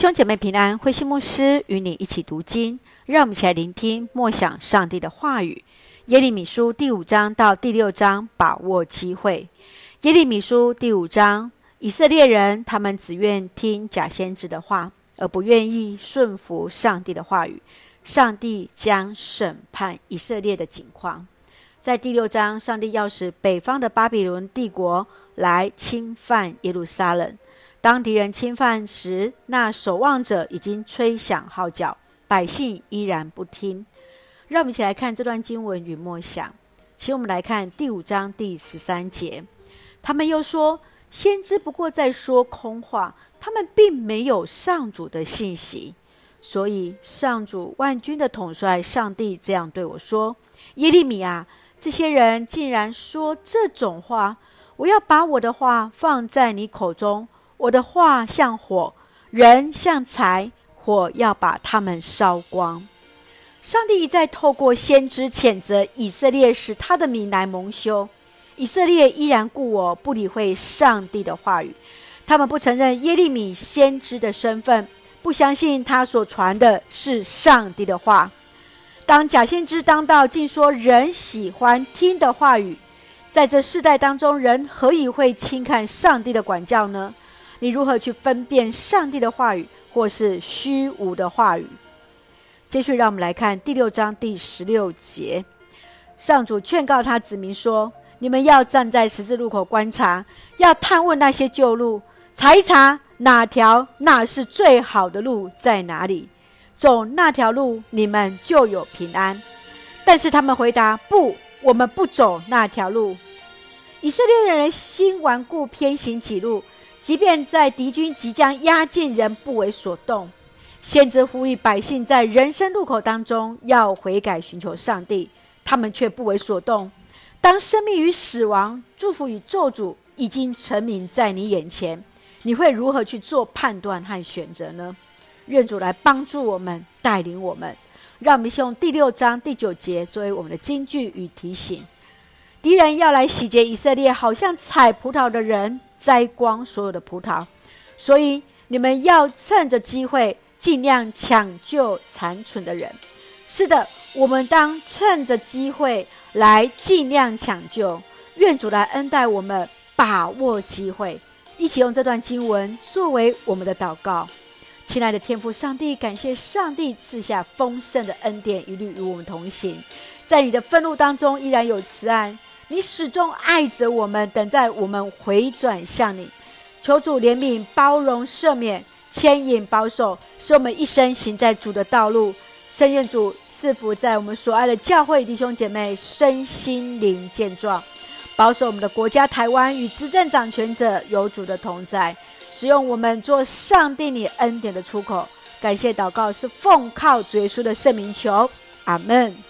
兄姐妹平安，慧馨牧师与你一起读经，让我们一起来聆听默想上帝的话语。耶利米书第五章到第六章，把握机会。耶利米书第五章，以色列人他们只愿听假先知的话，而不愿意顺服上帝的话语。上帝将审判以色列的景况。在第六章，上帝要使北方的巴比伦帝国来侵犯耶路撒冷。当敌人侵犯时，那守望者已经吹响号角，百姓依然不听。让我们一起来看这段经文与默想。请我们来看第五章第十三节。他们又说，先知不过在说空话，他们并没有上主的信息。所以上主万军的统帅上帝这样对我说：耶利米啊，这些人竟然说这种话，我要把我的话放在你口中。我的话像火，人像柴，火要把他们烧光。上帝一再透过先知谴责以色列，使他的名来蒙羞。以色列依然故我，不理会上帝的话语。他们不承认耶利米先知的身份，不相信他所传的是上帝的话。当假先知当道，竟说人喜欢听的话语，在这世代当中，人何以会轻看上帝的管教呢？你如何去分辨上帝的话语或是虚无的话语？继续，让我们来看第六章第十六节。上主劝告他子民说：“你们要站在十字路口观察，要探问那些旧路，查一查哪条那是最好的路在哪里，走那条路，你们就有平安。”但是他们回答：“不，我们不走那条路。”以色列人的心顽固，偏行己路。即便在敌军即将压境，仍不为所动。先知呼吁百姓在人生路口当中要悔改，寻求上帝，他们却不为所动。当生命与死亡、祝福与咒诅已经陈明在你眼前，你会如何去做判断和选择呢？愿主来帮助我们，带领我们。让我们先用第六章第九节作为我们的金句与提醒：敌人要来洗劫以色列，好像采葡萄的人。摘光所有的葡萄，所以你们要趁着机会，尽量抢救残存的人。是的，我们当趁着机会来尽量抢救。愿主来恩待我们，把握机会，一起用这段经文作为我们的祷告。亲爱的天父上帝，感谢上帝赐下丰盛的恩典，一律与我们同行。在你的愤怒当中，依然有慈爱。你始终爱着我们，等在我们回转向你，求主怜悯、包容、赦免、牵引、保守，使我们一生行在主的道路。圣愿主赐福在我们所爱的教会弟兄姐妹身心灵健壮，保守我们的国家台湾与执政掌权者有主的同在，使用我们做上帝你恩典的出口。感谢祷告是奉靠主耶稣的圣名求，阿门。